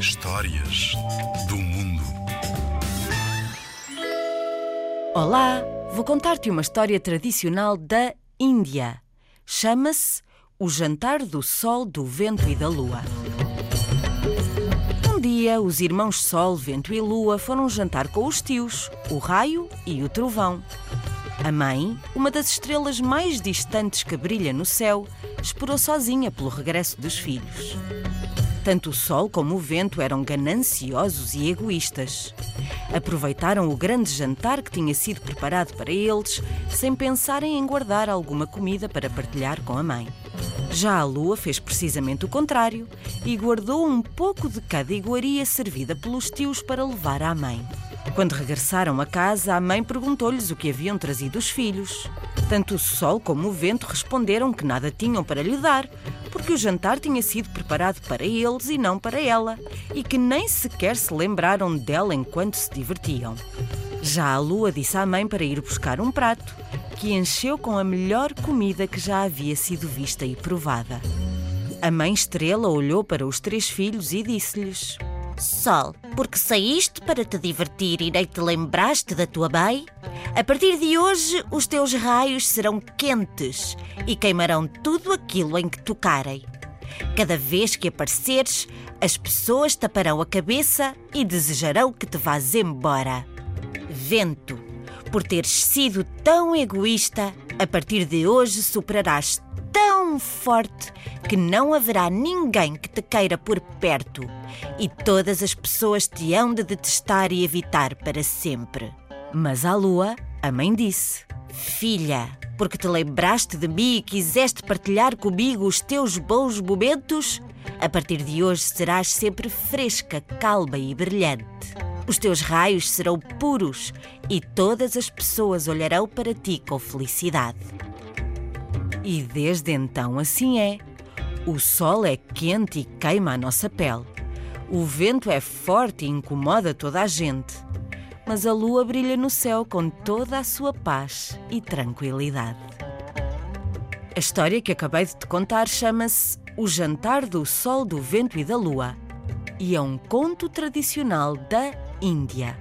Histórias do mundo. Olá, vou contar-te uma história tradicional da Índia. Chama-se O Jantar do Sol, do Vento e da Lua. Um dia, os irmãos Sol, Vento e Lua foram jantar com os tios, o Raio e o Trovão. A mãe, uma das estrelas mais distantes que brilha no céu, esperou sozinha pelo regresso dos filhos. Tanto o sol como o vento eram gananciosos e egoístas. Aproveitaram o grande jantar que tinha sido preparado para eles, sem pensarem em guardar alguma comida para partilhar com a mãe. Já a lua fez precisamente o contrário e guardou um pouco de cada iguaria servida pelos tios para levar à mãe. Quando regressaram a casa, a mãe perguntou-lhes o que haviam trazido os filhos. Tanto o sol como o vento responderam que nada tinham para lhe dar, porque o jantar tinha sido preparado para eles e não para ela, e que nem sequer se lembraram dela enquanto se divertiam. Já a lua disse à mãe para ir buscar um prato, que encheu com a melhor comida que já havia sido vista e provada. A mãe estrela olhou para os três filhos e disse-lhes: Sol, porque saíste para te divertir e nem te lembraste da tua mãe? A partir de hoje, os teus raios serão quentes e queimarão tudo aquilo em que tocarem. Cada vez que apareceres, as pessoas taparão a cabeça e desejarão que te vás embora. Vento, por teres sido tão egoísta, a partir de hoje superarás tão forte que não haverá ninguém que te queira por perto e todas as pessoas te hão de detestar e evitar para sempre. Mas à lua, a mãe disse: Filha, porque te lembraste de mim e quiseste partilhar comigo os teus bons momentos, a partir de hoje serás sempre fresca, calma e brilhante. Os teus raios serão puros e todas as pessoas olharão para ti com felicidade. E desde então assim é. O sol é quente e queima a nossa pele. O vento é forte e incomoda toda a gente. Mas a lua brilha no céu com toda a sua paz e tranquilidade. A história que acabei de te contar chama-se O Jantar do Sol, do Vento e da Lua e é um conto tradicional da Índia.